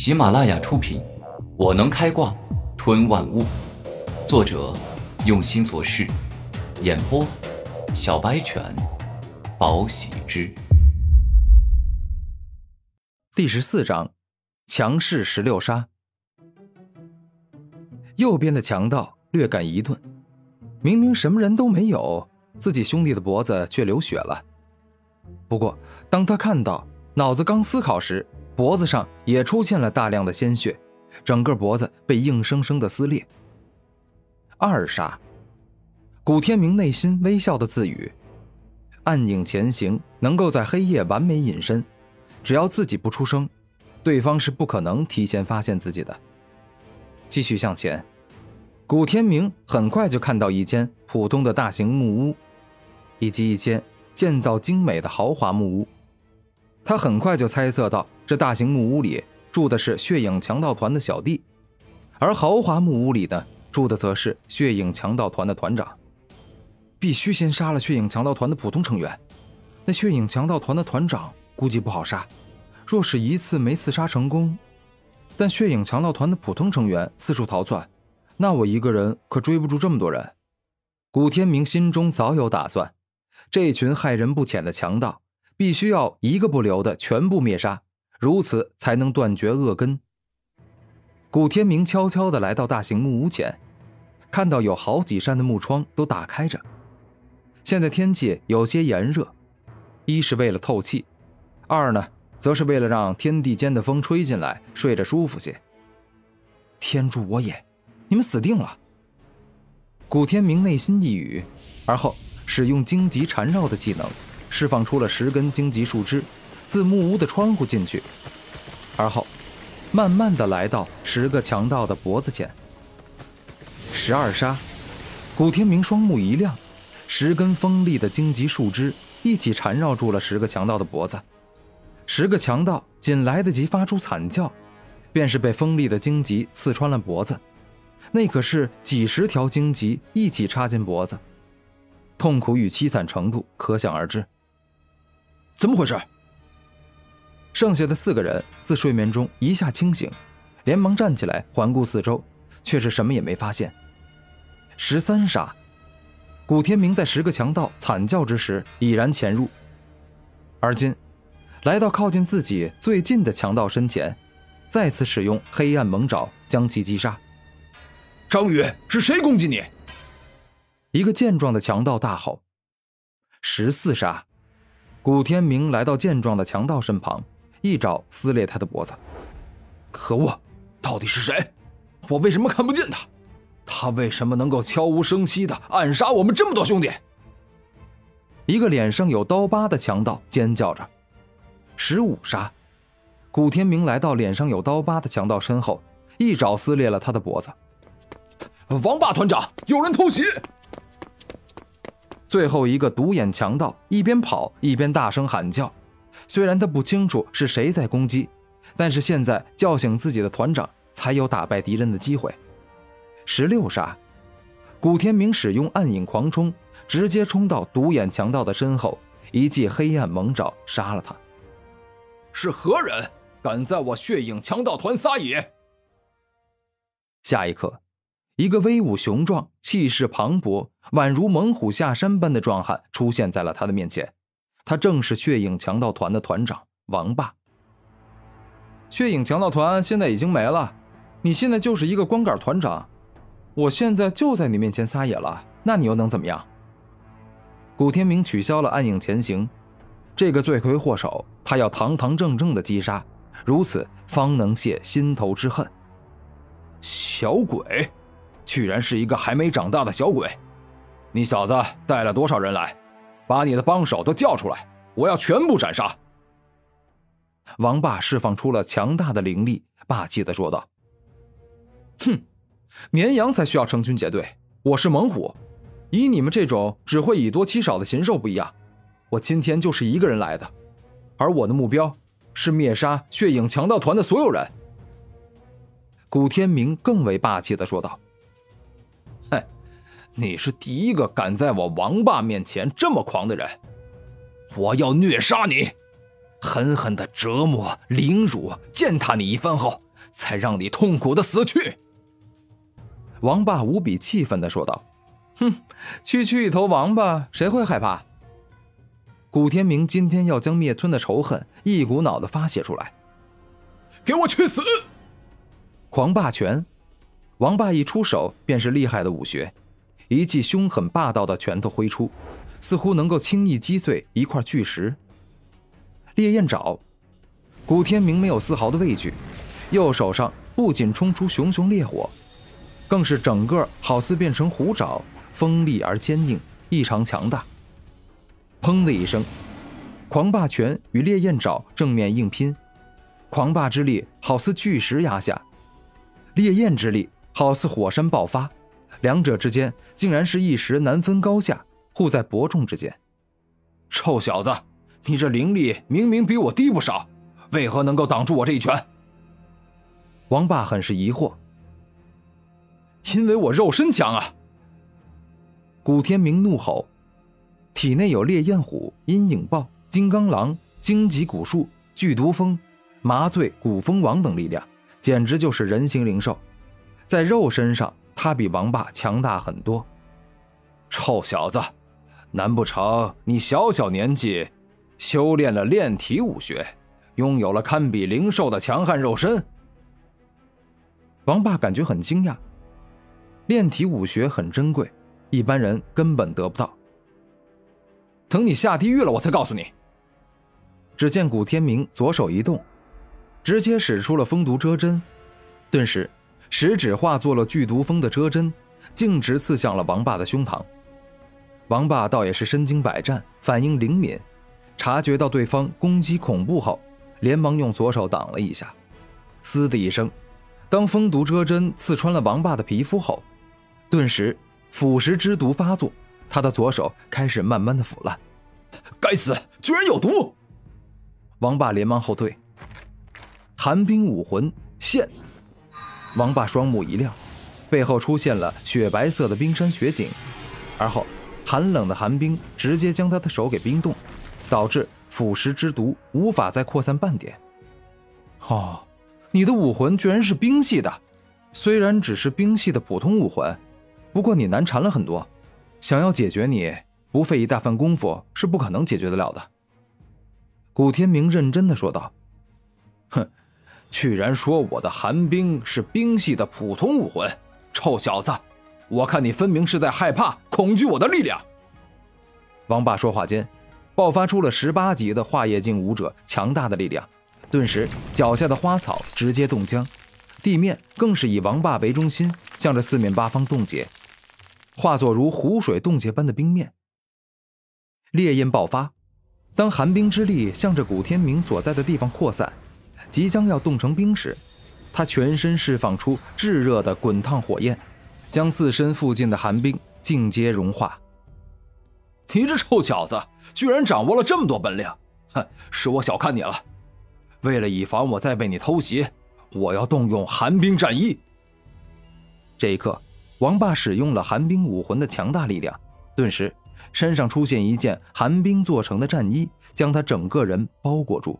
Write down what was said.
喜马拉雅出品，《我能开挂吞万物》，作者用心做事，演播小白犬，宝喜之。第十四章，强势十六杀。右边的强盗略感一顿，明明什么人都没有，自己兄弟的脖子却流血了。不过，当他看到脑子刚思考时，脖子上也出现了大量的鲜血，整个脖子被硬生生的撕裂。二杀，古天明内心微笑的自语：“暗影前行，能够在黑夜完美隐身，只要自己不出声，对方是不可能提前发现自己的。”继续向前，古天明很快就看到一间普通的大型木屋，以及一间建造精美的豪华木屋。他很快就猜测到，这大型木屋里住的是血影强盗团的小弟，而豪华木屋里呢，住的则是血影强盗团的团长。必须先杀了血影强盗团的普通成员，那血影强盗团的团长估计不好杀。若是一次没刺杀成功，但血影强盗团的普通成员四处逃窜，那我一个人可追不住这么多人。古天明心中早有打算，这群害人不浅的强盗。必须要一个不留的全部灭杀，如此才能断绝恶根。古天明悄悄地来到大型木屋前，看到有好几扇的木窗都打开着。现在天气有些炎热，一是为了透气，二呢，则是为了让天地间的风吹进来，睡着舒服些。天助我也！你们死定了！古天明内心一语，而后使用荆棘缠绕的技能。释放出了十根荆棘树枝，自木屋的窗户进去，而后慢慢的来到十个强盗的脖子前。十二杀，古天明双目一亮，十根锋利的荆棘树枝一起缠绕住了十个强盗的脖子。十个强盗仅来得及发出惨叫，便是被锋利的荆棘刺穿了脖子。那可是几十条荆棘一起插进脖子，痛苦与凄惨程度可想而知。怎么回事？剩下的四个人自睡眠中一下清醒，连忙站起来环顾四周，却是什么也没发现。十三杀，古天明在十个强盗惨叫之时已然潜入，而今来到靠近自己最近的强盗身前，再次使用黑暗猛爪将其击杀。张宇，是谁攻击你？一个健壮的强盗大吼。十四杀。古天明来到健壮的强盗身旁，一爪撕裂他的脖子。可恶，到底是谁？我为什么看不见他？他为什么能够悄无声息的暗杀我们这么多兄弟？一个脸上有刀疤的强盗尖叫着。十五杀，古天明来到脸上有刀疤的强盗身后，一爪撕裂了他的脖子。王霸团长，有人偷袭！最后一个独眼强盗一边跑一边大声喊叫，虽然他不清楚是谁在攻击，但是现在叫醒自己的团长，才有打败敌人的机会。十六杀，古天明使用暗影狂冲，直接冲到独眼强盗的身后，一记黑暗猛爪杀了他。是何人敢在我血影强盗团撒野？下一刻。一个威武雄壮、气势磅礴、宛如猛虎下山般的壮汉出现在了他的面前，他正是血影强盗团的团长王霸。血影强盗团现在已经没了，你现在就是一个光杆团长，我现在就在你面前撒野了，那你又能怎么样？古天明取消了暗影前行，这个罪魁祸首，他要堂堂正正的击杀，如此方能泄心头之恨。小鬼。居然是一个还没长大的小鬼！你小子带了多少人来？把你的帮手都叫出来，我要全部斩杀！王霸释放出了强大的灵力，霸气的说道：“哼，绵羊才需要成群结队，我是猛虎。以你们这种只会以多欺少的禽兽不一样，我今天就是一个人来的，而我的目标是灭杀血影强盗团的所有人。”古天明更为霸气的说道。你是第一个敢在我王霸面前这么狂的人，我要虐杀你，狠狠的折磨、凌辱、践踏你一番后，才让你痛苦的死去。”王霸无比气愤的说道：“哼，区区一头王八，谁会害怕？”古天明今天要将灭吞的仇恨一股脑的发泄出来。给我去死！狂霸拳，王霸一出手便是厉害的武学，一记凶狠霸道的拳头挥出，似乎能够轻易击碎一块巨石。烈焰爪，古天明没有丝毫的畏惧，右手上不仅冲出熊熊烈火，更是整个好似变成虎爪，锋利而坚硬，异常强大。砰的一声，狂霸拳与烈焰爪正面硬拼，狂霸之力好似巨石压下，烈焰之力好似火山爆发，两者之间竟然是一时难分高下，互在伯仲之间。臭小子，你这灵力明明比我低不少，为何能够挡住我这一拳？王霸很是疑惑。因为我肉身强啊！古天明怒吼。体内有烈焰虎、阴影豹、金刚狼、荆棘古树、剧毒蜂、麻醉古蜂王等力量，简直就是人形灵兽。在肉身上，他比王霸强大很多。臭小子，难不成你小小年纪修炼了炼体武学，拥有了堪比灵兽的强悍肉身？王霸感觉很惊讶。炼体武学很珍贵，一般人根本得不到。等你下地狱了，我才告诉你。只见古天明左手一动，直接使出了风毒遮针，顿时食指化作了剧毒蜂的遮针，径直刺向了王霸的胸膛。王霸倒也是身经百战，反应灵敏，察觉到对方攻击恐怖后，连忙用左手挡了一下。嘶的一声，当蜂毒遮针刺穿了王霸的皮肤后，顿时腐蚀之毒发作。他的左手开始慢慢的腐烂，该死，居然有毒！王霸连忙后退。寒冰武魂现，王霸双目一亮，背后出现了雪白色的冰山雪景，而后寒冷的寒冰直接将他的手给冰冻，导致腐蚀之毒无法再扩散半点。哦，你的武魂居然是冰系的，虽然只是冰系的普通武魂，不过你难缠了很多。想要解决你，不费一大番功夫是不可能解决得了的。”古天明认真的说道。“哼，居然说我的寒冰是冰系的普通武魂，臭小子，我看你分明是在害怕、恐惧我的力量。”王霸说话间，爆发出了十八级的化液境武者强大的力量，顿时脚下的花草直接冻僵，地面更是以王霸为中心，向着四面八方冻结。化作如湖水冻结般的冰面，烈焰爆发。当寒冰之力向着古天明所在的地方扩散，即将要冻成冰时，他全身释放出炙热的滚烫火焰，将自身附近的寒冰尽皆融化。你这臭小子，居然掌握了这么多本领！哼，是我小看你了。为了以防我再被你偷袭，我要动用寒冰战衣。这一刻。王霸使用了寒冰武魂的强大力量，顿时身上出现一件寒冰做成的战衣，将他整个人包裹住。